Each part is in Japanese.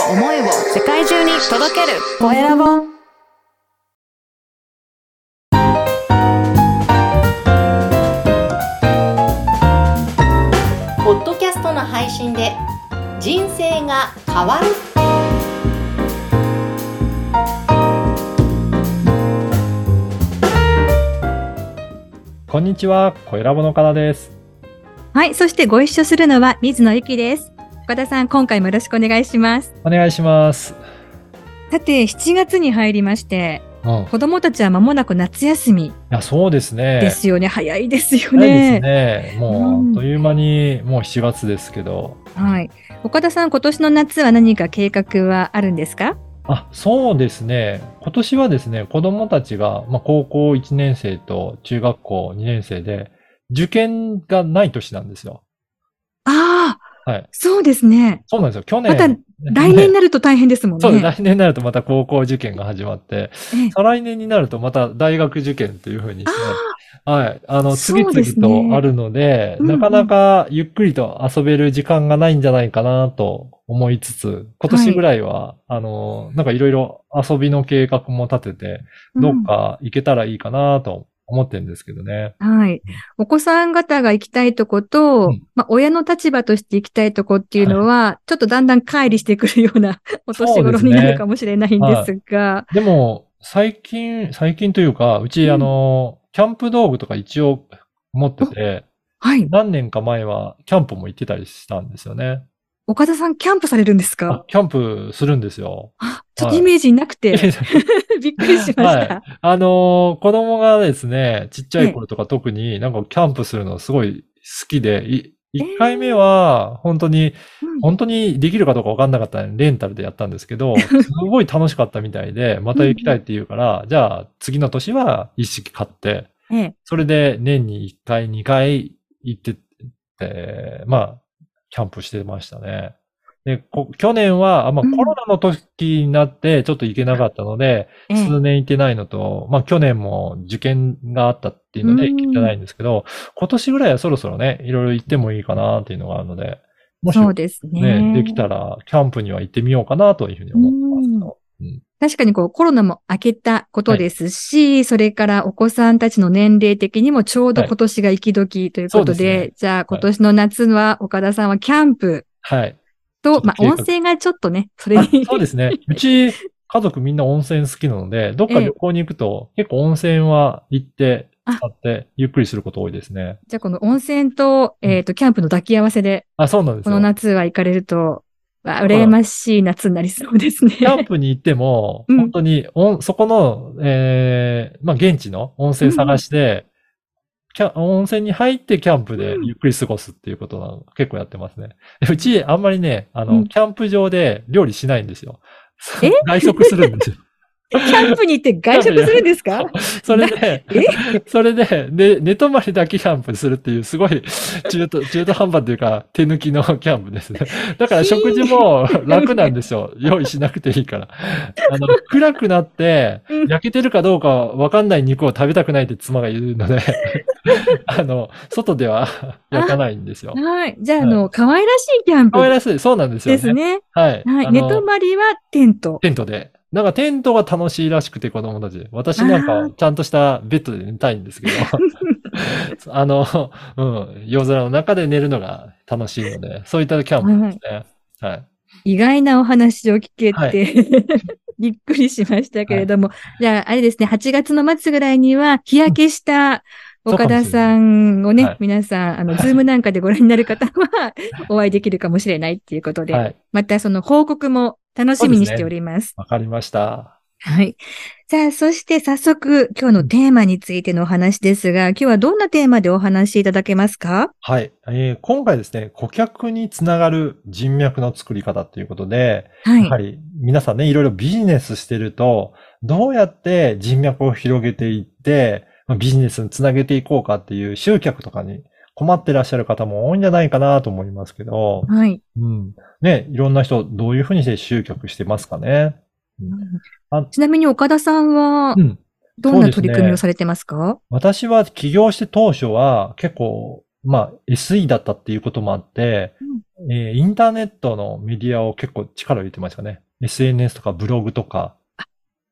を思いを世界中に届けるコエラボポッドキャストの配信で人生が変わるこんにちは、コエラボの方です。はい。そしてご一緒するのは水野ゆきです。岡田さん、今回もよろしくお願いします。お願いします。さて、7月に入りまして、うん。い子供たちは間もなく夏休みや、そうですね。ですよね。早いですよ早いですね。ね。もう、うんあっという間に、もう7月ですけど。はい。岡田さん、今年の夏は何か計画はあるんですか？あ、そうですね。今年はですね、子供たちが、まあ、高校1年生と中学校2年生で、受験がない年なんですよ。はい。そうですね。そうなんですよ。去年。また来年になると大変ですもんね。そうです。来年になるとまた高校受験が始まって、ええ再来年になるとまた大学受験というふうにして、あはい。あの、次々とあるので、うんうんなかなかゆっくりと遊べる時間がないんじゃないかなと思いつつ、今年ぐらいは、あの、なんかいろいろ遊びの計画も立てて、あどっか行けたらいいかなと思ってるんですけどね。うんはい。お子さん方が行きたいとこと、うんまあ、親の立場として行きたいとこっていうのは、ちょっとだんだん乖離してくるような お年頃になるかもしれないんですが、でも、最近、最近というか、うち、うんあの、キャンプ道具とか一応持ってて、はい。何年か前はキャンプも行ってたりしたんですよね。岡田さん、キャンプされるんですあか、キャンプするんですよ。あ、ちょっとイメージなくて、びっくりしました。はい。あのー子供がですね、ちっちゃい頃とか特になんかキャンプするのすごい好きで、い一回目は本当に、うん本当にできるかどうかわかんなかったので、レンタルでやったんですけど、すごい楽しかったみたいで、また行きたいって言うから、じゃあ次の年は一式買って、ええ、それで年に1回、2回行ってって、まあ、キャンプしてましたね。で、こ去年は、あまあ、うん。コロナの時になってちょっと行けなかったので、ええ。数年行ってないのと、まあ去年も受験があったっていうのでうん。行ってないんですけど、今年ぐらいはそろそろね、いろいろ行ってもいいかなっていうのがあるので、もしそうですね。ね、できたらキャンプには行ってみようかなというふうに思ってます。うん。確かにこうコロナも明けたことですし、それからお子さんたちの年齢的にもちょうど今年が行き時ということで、そうですね。じゃあ今年の夏は岡田さんはキャンプ。はい。と、まあ温泉がちょっとね、それあに。そうですね。うち、家族みんな温泉好きなので、どっか旅行に行くと、結構温泉は行って、あ使って、ゆっくりすること多いですね。じゃあこの温泉と、えっ、と、キャンプの抱き合わせで、あ、そうなんですよ。この夏は行かれると、わ羨ましい夏になりそうですね。キャンプに行っても、うん本当に、おんそこの、ええまあ、現地の温泉探して、キャ温泉に入ってキャンプでゆっくり過ごすっていうことなの、結構やってますね。でうち、あんまりね、あの、うんキャンプ場で料理しないんですよ。え？外食するんですよ。キャンプに行って外食するんですか？それで、それで、で、寝泊まりだけキャンプするっていう、すごい中途、中途半端というか、手抜きの キャンプですね。だから食事も楽なんですよ。用意しなくていいから。あの、暗くなってうん、焼けてるかどうかわかんない肉を食べたくないって妻が言うので、あの、外では焼かないんですよ。はい。じゃあ、あの、可愛らしいキャンプ可愛らしい。そうなんですよね。ですね。はい。はい。寝泊まりはテント。テントで。なんかテントが楽しいらしくて子供たち。私なんあかちゃんとしたベッドで寝たいんですけど。あの、うん、夜空の中で寝るのが楽しいので、そういったキャンプですね。はい。意外なお話を聞けて、びっくりしましたけれども、じゃあ、あれですね、8月の末ぐらいには、日焼けした岡田さんをね、はい皆さん、あの、ズームなんかでご覧になる方は、お会いできるかもしれないっていうことで、はい。またその報告も楽しみにしております。わかりました。はい。さあ、そして早速、今日のテーマについてのお話ですが、今日はどんなテーマでお話しいただけますか？はい。えー今回ですね、顧客につながる人脈の作り方ということで、はいやは。り皆さんね、いろいろビジネスしてると、どうやって人脈を広げていって、まあビジネスにつなげていこうかっていう集客とかに困ってらっしゃる方も多いんじゃないかなと思いますけど、はい。うん。ね、いろんな人、どういうふうにして集客してますかね。あちなみに岡田さんはう、ん。どんな取り組みをされてますか？私は起業して当初は結構、まあ SE だったっていうこともあって、えーインターネットのメディアを結構力を入れてましたね。SNS とかブログとか、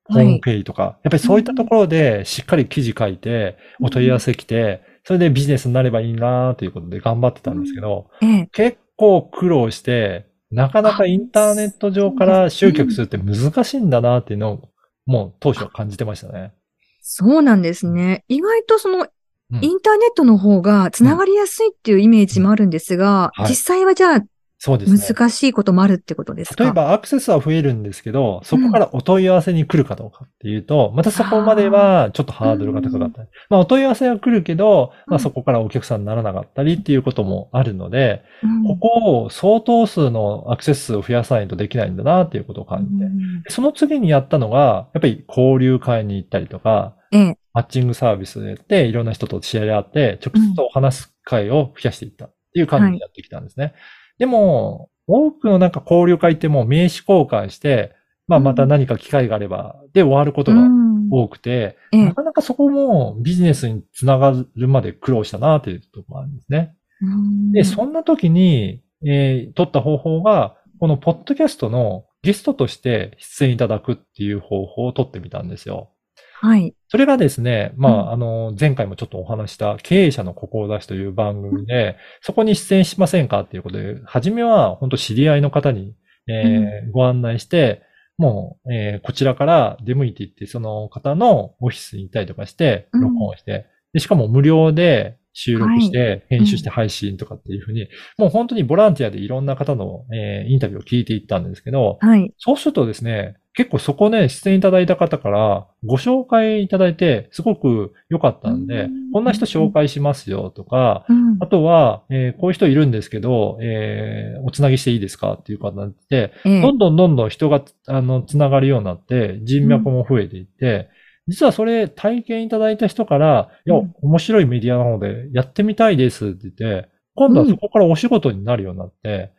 ホームページとか、やっぱりそういったところでしっかり記事書いて、お問い合わせ来て、それでビジネスになればいいなということで頑張ってたんですけど、ええ。結構苦労して、なかなかインターネット上から集客するって難しいんだなっていうのを、もう当初は感じてましたね。そうなんですね。意外とその、うんインターネットの方がつながりやすいっていうイメージもあるんですが、はい実際はじゃあそうですね。難しいこともあるってことですか？例えばアクセスは増えるんですけど、そこからお問い合わせに来るかどうかっていうと、またそこまではちょっとハードルが高かったり。まあお問い合わせは来るけど、まうんあそこからお客さんにならなかったりっていうこともあるので、うんここを相当数のアクセス数を増やさないとできないんだなっていうことを感じて。うんその次にやったのが、やっぱり交流会に行ったりとか、ええ。マッチングサービスでやって、いろんな人と知り合って、直接お話す会を増やしていったっていう感じでやってきたんですね。でも、多くのなんか交流会ってもう名刺交換して、まあまた何か機会があれば、で終わることがうん多くて、ええなかなかそこもビジネスにつながるまで苦労したなっていうところがあるんですね。うんで、そんな時に、えー取った方法が、このポッドキャストのゲストとして出演いただくっていう方法を取ってみたんですよ。はい。それがですね、まあ、うんあの、前回もちょっとお話した経営者の志という番組で、そこに出演しませんかっていうことで、初めは本当知り合いの方に、えーご案内して、もう、えーこちらから出向いていって、その方のオフィスに行ったりとかして、うん録音して、で、しかも無料で収録して、編集して配信とかっていうふうに、もう本当にボランティアでいろんな方の、えーインタビューを聞いていったんですけど、はい。そうするとですね、結構そこね、出演いただいた方からご紹介いただいて、すごく良かったんでうん、こんな人紹介しますよとか、うん。あとは、えーこういう人いるんですけど、えーおつなぎしていいですかっていう方になって、ええ。どんどんどんどん人が、あの、つながるようになって、人脈も増えていって、実はそれ体験いただいた人から、いやうん、面白いメディアなのでやってみたいですって言って、今度はそこからお仕事になるようになって、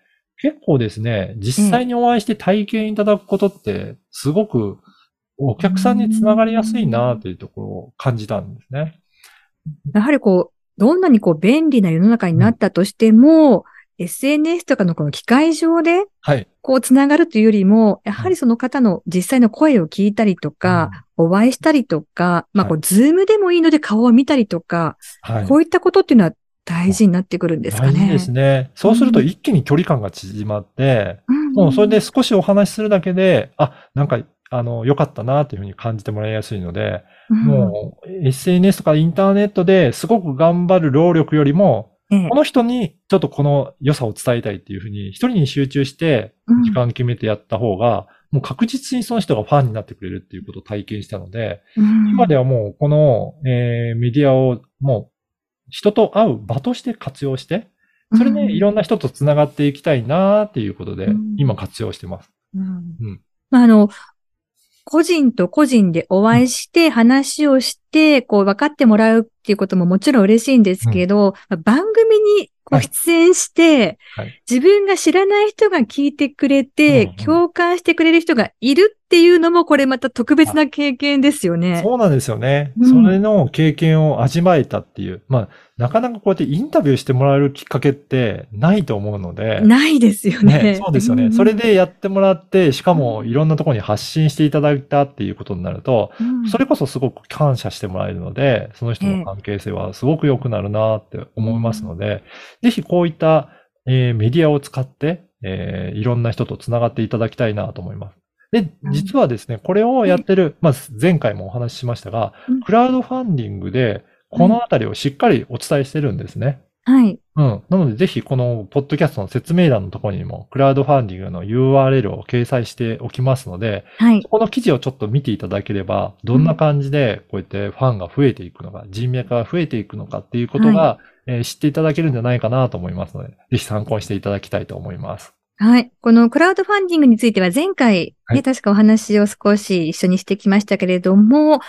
結構ですね、実際にお会いして体験いただくことって、すごくお客さんにつながりやすいなというところを感じたんですね。やはりこう、どんなにこう便利な世の中になったとしても、SNS とかのこの機械上ではい。こうつながるというよりも、やはりその方の実際の声を聞いたりとか、お会いしたりとか、まあこう、ズームでもいいので顔を見たりとか、はい。こういったことっていうのは大事になってくるんですかね。大事ですね。そうすると一気に距離感が縮まって、うん。もうそれで少しお話しするだけで、あ、なんか、あの、良かったなというふうに感じてもらいやすいので、うん。もう SNS とかインターネットですごく頑張る労力よりも、ええ。この人にちょっとこの良さを伝えたいっていうふうに、一人に集中してうん。時間決めてやった方が、もう確実にその人がファンになってくれるっていうことを体験したので、うん。今ではもうこの、えーメディアをもう人と会う場として活用して、それでいろんな人と繋がっていきたいなっていうことでうん、今活用してます。うん。うん。まあ、あの、個人と個人でお会いして話をして、こう分かってもらうっていうことももちろん嬉しいんですけど、まあ番組にこうはい出演して、はい。自分が知らない人が聞いてくれて、うんうん共感してくれる人がいるっていうのもこれまた特別な経験ですよね。そうなんですよね。うんそれの経験を味わえたっていう。まあ、なかなかこうやってインタビューしてもらえるきっかけってないと思うので。ないですよね。ね、そうですよね。んそれ、でやってもらって、しかもいろんなところに発信していただいたっていうことになると、うんそれこそすごく感謝してもらえるので、その人の関係性はすごく良くなるなって思いますので、ぜひこういった、えーメディアを使って、えーいろんな人と繋がっていただきたいなと思います。で、実はですね、これをやってる、まあ、前回もお話ししましたがうん、クラウドファンディングで、このあたりをしっかりお伝えしてるんですね。はい。うん。なので、ぜひこのポッドキャストの説明欄のところにも、クラウドファンディングの URL を掲載しておきますので、はいそ。この記事をちょっと見ていただければ、どんな感じでこうやってファンが増えていくのか、人脈が増えていくのかっていうことが、えー知っていただけるんじゃないかなと思いますので、ぜひ参考にしていただきたいと思います。はい。このクラウドファンディングについては前回、ねはい確かお話を少し一緒にしてきましたけれども、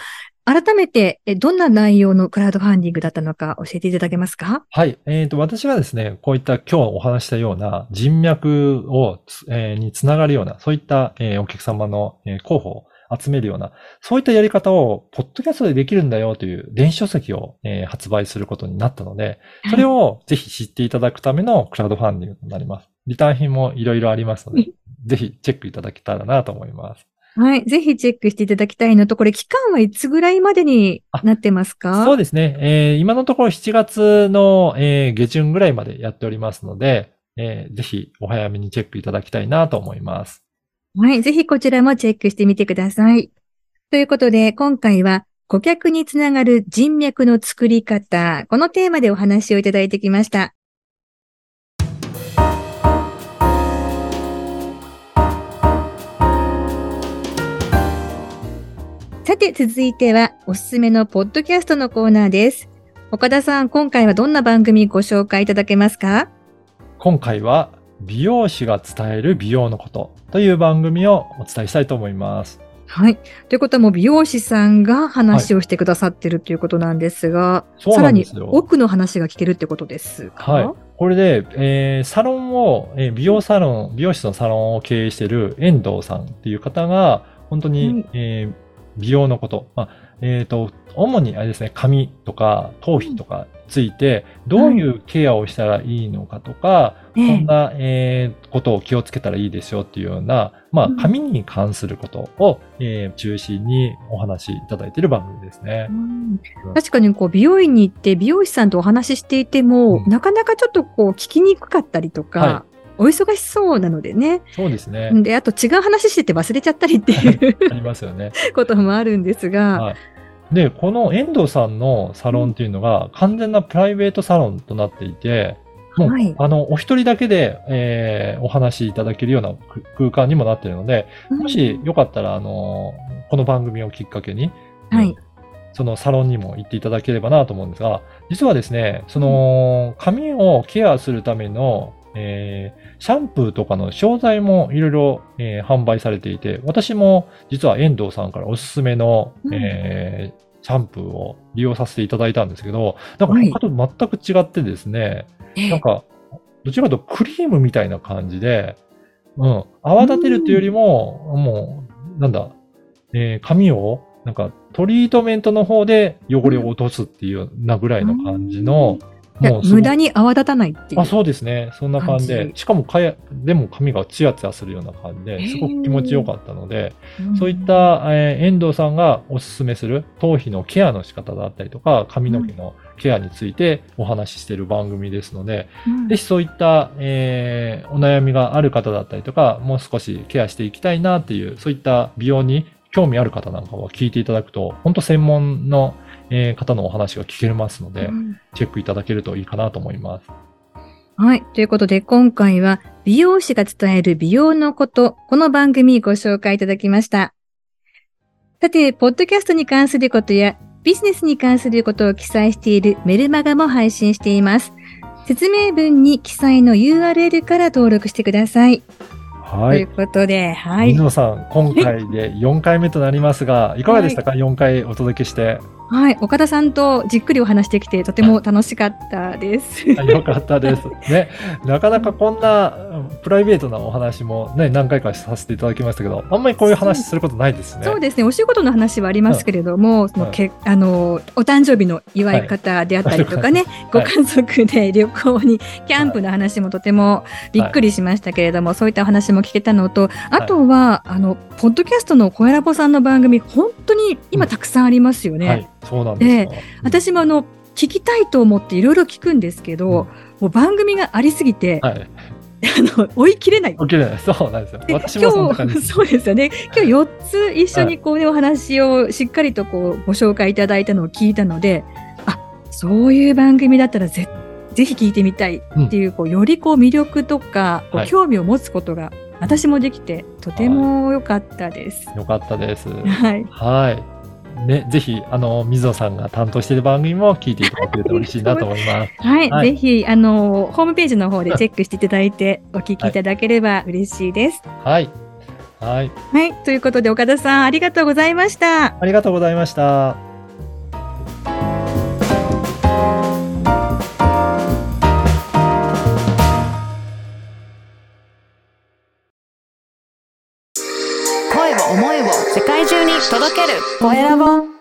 改めて、えどんな内容のクラウドファンディングだったのか教えていただけますか？はい。えっ、と、私がですね、こういった今日お話したような人脈をつ、えーにつながるような、そういった、えーお客様の、えー候補を集めるような、そういったやり方を、ポッドキャストでできるんだよという電子書籍を、えー発売することになったので、それをぜひ知っていただくためのクラウドファンディングとなります。リターン品もいろいろありますので、ぜひチェックいただけたらなと思います。はい。ぜひチェックしていただきたいのと、これ期間はいつぐらいまでになってますか？そうですね。えー今のところ7月の、えー下旬ぐらいまでやっておりますので、えーぜひお早めにチェックいただきたいなと思います。はい。ぜひこちらもチェックしてみてください。ということで、今回は顧客につながる人脈の作り方、このテーマでお話をいただいてきました。さて、続いてはおすすめのポッドキャストのコーナーです。岡田さん、今回はどんな番組ご紹介いただけますか？今回は美容師が伝える美容のことという番組をお伝えしたいと思います。はい。ということはもう美容師さんが話をしてくださってるということなんですが、そうさらに。奥の話が聞けるってことですか？はい。これで、えーサロンを、えー美容サロン、美容師のサロンを経営している遠藤さんっていう方が、本当に、はいえー美容のこと、まあ、えっ、と、主にあれですね、髪とか頭皮とかついて、どういうケアをしたらいいのかとか、ええ。こんな、えーことを気をつけたらいいですよっていうような、まあうん、髪に関することを、えー中心にお話しいただいている番組ですね。う。ん。確かにこう美容院に行って美容師さんとお話ししていても、うん。なかなかちょっとこう聞きにくかったりとか、はお忙しそうなのでね。そうですね。で、あと違う話してて忘れちゃったりっていう ありますよね。こともあるんですが、はいで、この遠藤さんのサロンっていうのが完全なプライベートサロンとなっていて、もう、はいあの、お一人だけで、えーお話しいただけるようなく空間にもなっているので、もしよかったら、あの、この番組をきっかけに、はい。そのサロンにも行っていただければなと思うんですが、実はですね、その、髪をケアするための、えーシャンプーとかの商材もいろいろ、えー販売されていて、私も実は遠藤さんからおすすめの、うん。えーシャンプーを利用させていただいたんですけど、なんかはい他と全く違ってですね、えなんか、どちらかというとクリームみたいな感じで、うん、泡立てるっていうよりも、もう、なんだ、えー髪を、なんか、トリートメントの方で汚れを落とすっていうなぐらいの感じの、いやもう無駄に泡立たないっていう。あ、そうですね。そんな感じで。しかもかや、でも髪がツヤツヤするような感じで、すごく気持ちよかったので、うん。そういっ、た、えー遠藤さんがおすすめする頭皮のケアの仕方だったりとか、髪の毛のケアについてお話ししている番組ですので、うん。ぜひそういった、えーお悩みがある方だったりとか、もう少しケアしていきたいなっていう、そういった美容に興味ある方なんかは聞いていただくと、本当専門の、えー方のお話が聞けますので、うんチェックいただけるといいかなと思います。はい。ということで、今回は美容師が伝える美容のこと、この番組ご紹介いただきました。さて、ポッドキャストに関することやビジネスに関することを記載しているメルマガも配信しています。説明文に記載の URL から登録してください。はということで、はい水。野さん、今回で4回目となりますが、いかがでしたか、4回お届けして。はい。岡田さんとじっくりお話してきて、とても楽しかったです。あ よかったです。ね。なかなかこんなうんプライベートなお話もね、何回かさせていただきましたけど、あんまりこういう話することないですね。そうですね。お仕事の話はありますけれども、そのけあのお誕生日の祝い方であったりとかね、ごはい 家族で旅行にキャンプの話もとてもびっくりしましたけれども、そういったお話も聞けたのと、あとは、あのポッドキャストの小ラボさんの番組、本当に今たくさんありますよね。はい、そうなんですよ。私もあの聞きたいと思っていろいろ聞くんですけど、うんもう番組がありすぎて、はい。あの追い切れない。起きれない。そうなんですよ。で私もそ今日。そうですよね。今日4つ一緒にこうね、お話をしっかりとこうご紹介いただいたのを聞いたので、あ、そういう番組だったらぜぜひ聞いてみたいっていう、こうよりこう魅力とか、こうはい興味を持つことが私もできて、とても良かったです。よかったです。はい。はい。ね、ぜひ、あの、水野さんが担当している番組も聞いていただけると嬉しいなと思います。はい。はいぜひ、あの、ホームページの方でチェックしていただいて、お聞きいただければ嬉しいです。はい。はい。はい。ということで、岡田さん、ありがとうございました。ありがとうございました。声